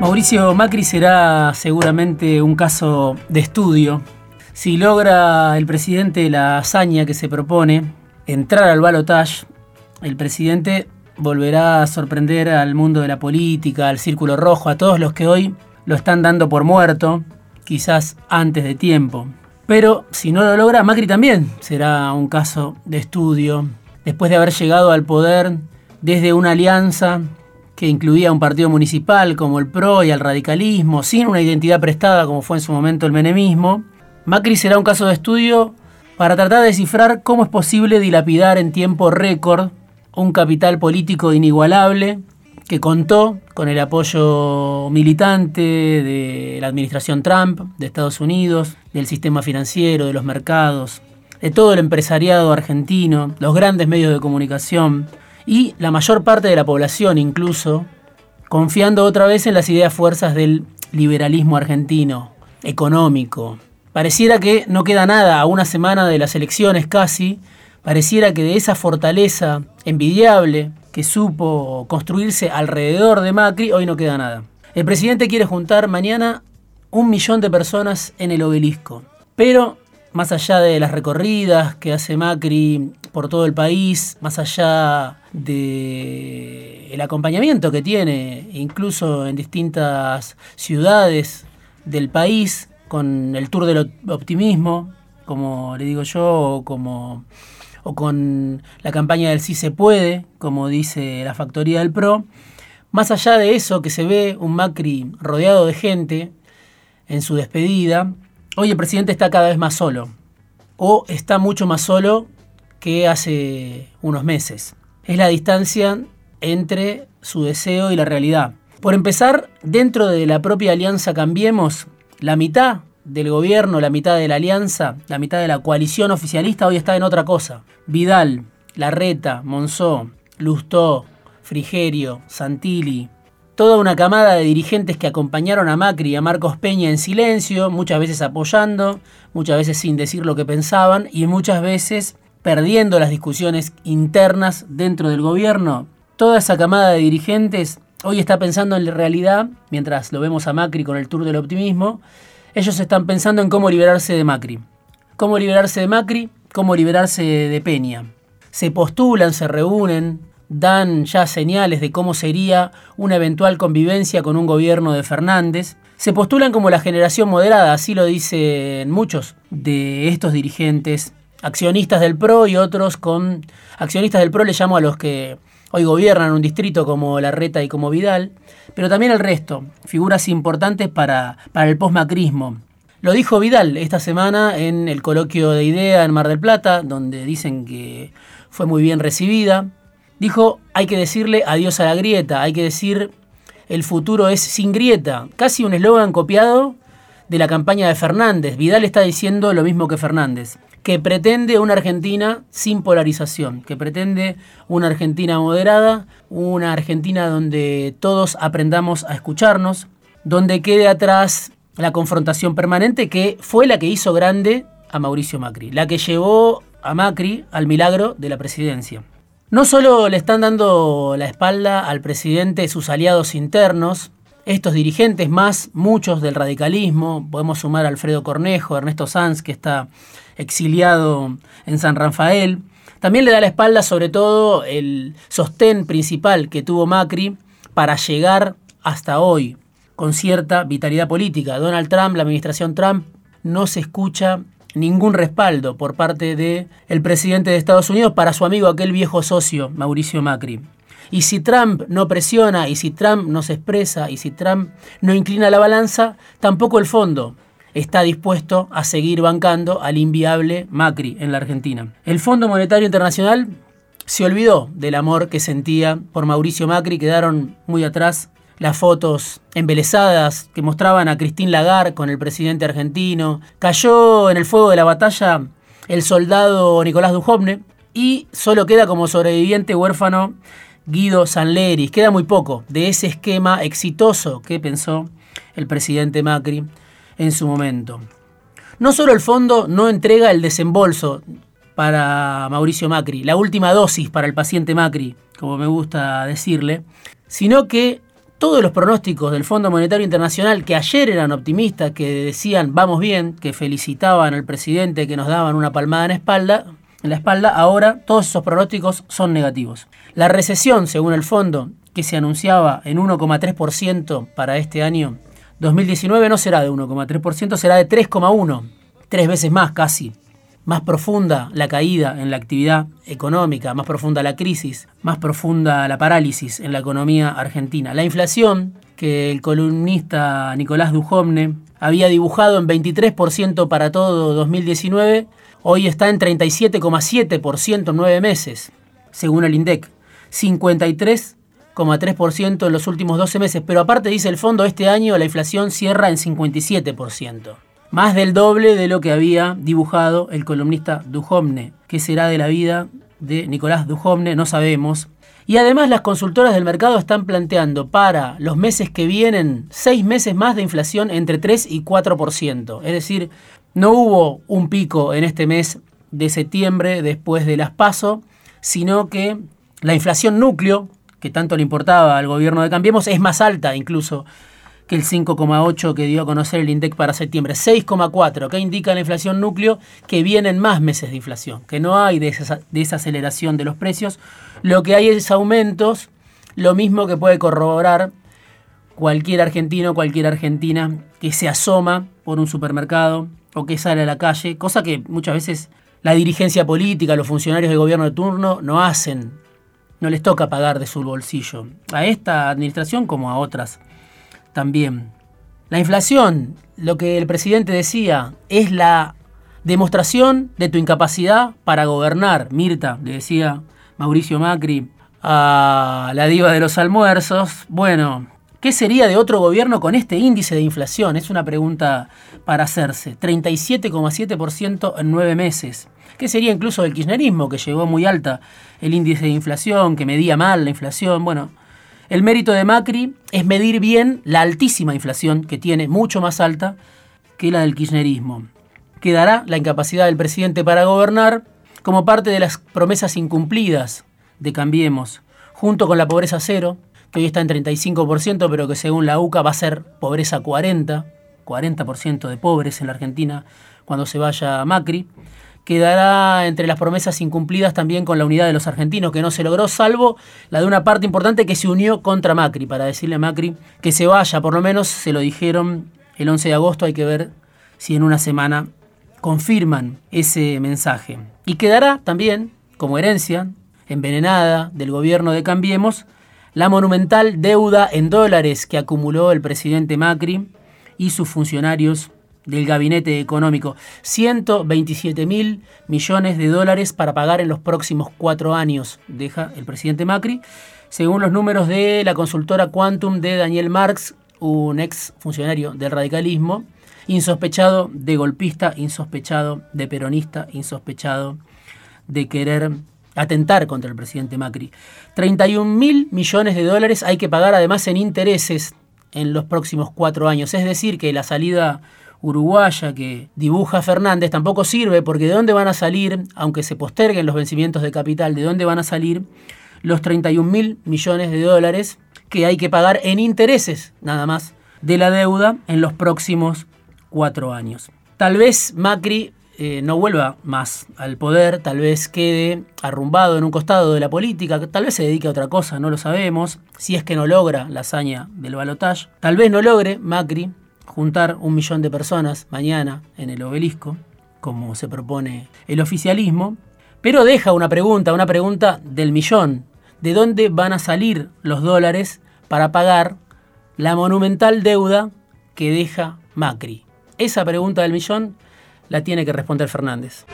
Mauricio Macri será seguramente un caso de estudio. Si logra el presidente la hazaña que se propone, entrar al balotage, el presidente volverá a sorprender al mundo de la política, al círculo rojo, a todos los que hoy lo están dando por muerto, quizás antes de tiempo. Pero si no lo logra, Macri también será un caso de estudio, después de haber llegado al poder desde una alianza que incluía un partido municipal como el PRO y al radicalismo, sin una identidad prestada como fue en su momento el menemismo, Macri será un caso de estudio para tratar de descifrar cómo es posible dilapidar en tiempo récord un capital político inigualable que contó con el apoyo militante de la administración Trump, de Estados Unidos, del sistema financiero, de los mercados, de todo el empresariado argentino, los grandes medios de comunicación, y la mayor parte de la población incluso, confiando otra vez en las ideas fuerzas del liberalismo argentino, económico. Pareciera que no queda nada a una semana de las elecciones casi, pareciera que de esa fortaleza envidiable que supo construirse alrededor de Macri, hoy no queda nada. El presidente quiere juntar mañana un millón de personas en el obelisco, pero más allá de las recorridas que hace Macri por todo el país, más allá del el acompañamiento que tiene, incluso en distintas ciudades del país, con el Tour del Optimismo, como le digo yo, o, o con la campaña del Sí se puede, como dice la Factoría del PRO. Más allá de eso, que se ve un Macri rodeado de gente en su despedida, hoy el presidente está cada vez más solo, o está mucho más solo que hace unos meses. Es la distancia entre su deseo y la realidad. Por empezar, dentro de la propia alianza Cambiemos, la mitad del gobierno, la mitad de la alianza, la mitad de la coalición oficialista hoy está en otra cosa. Vidal, Larreta, Monzó, Lustó, Frigerio, Santilli, toda una camada de dirigentes que acompañaron a Macri y a Marcos Peña en silencio, muchas veces apoyando, muchas veces sin decir lo que pensaban y muchas veces perdiendo las discusiones internas dentro del gobierno, toda esa camada de dirigentes hoy está pensando en la realidad, mientras lo vemos a Macri con el tour del optimismo, ellos están pensando en cómo liberarse de Macri. Cómo liberarse de Macri, cómo liberarse de Peña. Se postulan, se reúnen, dan ya señales de cómo sería una eventual convivencia con un gobierno de Fernández. Se postulan como la generación moderada, así lo dicen muchos de estos dirigentes accionistas del PRO y otros con... Accionistas del PRO le llamo a los que hoy gobiernan un distrito como Larreta y como Vidal, pero también el resto, figuras importantes para, para el postmacrismo. Lo dijo Vidal esta semana en el coloquio de IDEA en Mar del Plata, donde dicen que fue muy bien recibida. Dijo, hay que decirle adiós a la grieta, hay que decir el futuro es sin grieta, casi un eslogan copiado de la campaña de Fernández. Vidal está diciendo lo mismo que Fernández que pretende una Argentina sin polarización, que pretende una Argentina moderada, una Argentina donde todos aprendamos a escucharnos, donde quede atrás la confrontación permanente que fue la que hizo grande a Mauricio Macri, la que llevó a Macri al milagro de la presidencia. No solo le están dando la espalda al presidente sus aliados internos, estos dirigentes más, muchos del radicalismo, podemos sumar a Alfredo Cornejo, Ernesto Sanz, que está exiliado en San Rafael. También le da la espalda sobre todo el sostén principal que tuvo Macri para llegar hasta hoy con cierta vitalidad política. Donald Trump, la administración Trump, no se escucha ningún respaldo por parte del el presidente de Estados Unidos para su amigo, aquel viejo socio, Mauricio Macri. Y si Trump no presiona, y si Trump no se expresa, y si Trump no inclina la balanza, tampoco el fondo está dispuesto a seguir bancando al inviable Macri en la Argentina. El Fondo Monetario Internacional se olvidó del amor que sentía por Mauricio Macri, quedaron muy atrás las fotos embelesadas que mostraban a Cristín Lagarde con el presidente argentino. Cayó en el fuego de la batalla el soldado Nicolás Dujovne y solo queda como sobreviviente huérfano Guido Sanleris. Queda muy poco de ese esquema exitoso que pensó el presidente Macri en su momento. No solo el fondo no entrega el desembolso para Mauricio Macri, la última dosis para el paciente Macri, como me gusta decirle, sino que todos los pronósticos del Fondo Monetario Internacional, que ayer eran optimistas, que decían vamos bien, que felicitaban al presidente, que nos daban una palmada en la espalda, en la espalda, ahora todos esos pronósticos son negativos. La recesión, según el fondo, que se anunciaba en 1,3% para este año 2019, no será de 1,3%, será de 3,1%, tres veces más casi. Más profunda la caída en la actividad económica, más profunda la crisis, más profunda la parálisis en la economía argentina. La inflación, que el columnista Nicolás Dujovne había dibujado en 23% para todo 2019, hoy está en 37,7% en nueve meses, según el INDEC. 53,3% en los últimos 12 meses, pero aparte dice el fondo, este año la inflación cierra en 57%. Más del doble de lo que había dibujado el columnista Dujovne. ¿Qué será de la vida de Nicolás Dujovne? No sabemos. Y además las consultoras del mercado están planteando para los meses que vienen seis meses más de inflación entre 3 y 4%. Es decir, no hubo un pico en este mes de septiembre después de las PASO, sino que la inflación núcleo, que tanto le importaba al gobierno de Cambiemos, es más alta incluso que el 5,8 que dio a conocer el INDEC para septiembre. 6,4, que indica la inflación núcleo que vienen más meses de inflación, que no hay desaceleración de los precios. Lo que hay es aumentos, lo mismo que puede corroborar cualquier argentino, cualquier argentina que se asoma por un supermercado o que sale a la calle, cosa que muchas veces la dirigencia política, los funcionarios de gobierno de turno no hacen, no les toca pagar de su bolsillo. A esta administración como a otras también. La inflación, lo que el presidente decía, es la demostración de tu incapacidad para gobernar. Mirta, le decía Mauricio Macri a la diva de los almuerzos. Bueno, ¿qué sería de otro gobierno con este índice de inflación? Es una pregunta para hacerse. 37,7% en nueve meses. ¿Qué sería incluso del kirchnerismo, que llegó muy alta el índice de inflación, que medía mal la inflación? Bueno, el mérito de Macri es medir bien la altísima inflación que tiene, mucho más alta que la del kirchnerismo. Quedará la incapacidad del presidente para gobernar como parte de las promesas incumplidas de Cambiemos, junto con la pobreza cero, que hoy está en 35%, pero que según la UCA va a ser pobreza 40, 40% de pobres en la Argentina cuando se vaya Macri quedará entre las promesas incumplidas también con la unidad de los argentinos, que no se logró, salvo la de una parte importante que se unió contra Macri, para decirle a Macri que se vaya, por lo menos se lo dijeron el 11 de agosto, hay que ver si en una semana confirman ese mensaje. Y quedará también, como herencia envenenada del gobierno de Cambiemos, la monumental deuda en dólares que acumuló el presidente Macri y sus funcionarios del gabinete económico. 127 mil millones de dólares para pagar en los próximos cuatro años, deja el presidente Macri, según los números de la consultora Quantum de Daniel Marx, un ex funcionario del radicalismo, insospechado de golpista, insospechado de peronista, insospechado de querer atentar contra el presidente Macri. 31 mil millones de dólares hay que pagar además en intereses en los próximos cuatro años. Es decir, que la salida uruguaya que dibuja Fernández tampoco sirve porque de dónde van a salir, aunque se posterguen los vencimientos de capital, de dónde van a salir los 31 mil millones de dólares que hay que pagar en intereses nada más de la deuda en los próximos cuatro años. Tal vez Macri eh, no vuelva más al poder, tal vez quede arrumbado en un costado de la política, tal vez se dedique a otra cosa, no lo sabemos, si es que no logra la hazaña del balotaje, tal vez no logre Macri juntar un millón de personas mañana en el obelisco, como se propone el oficialismo, pero deja una pregunta, una pregunta del millón. ¿De dónde van a salir los dólares para pagar la monumental deuda que deja Macri? Esa pregunta del millón la tiene que responder Fernández.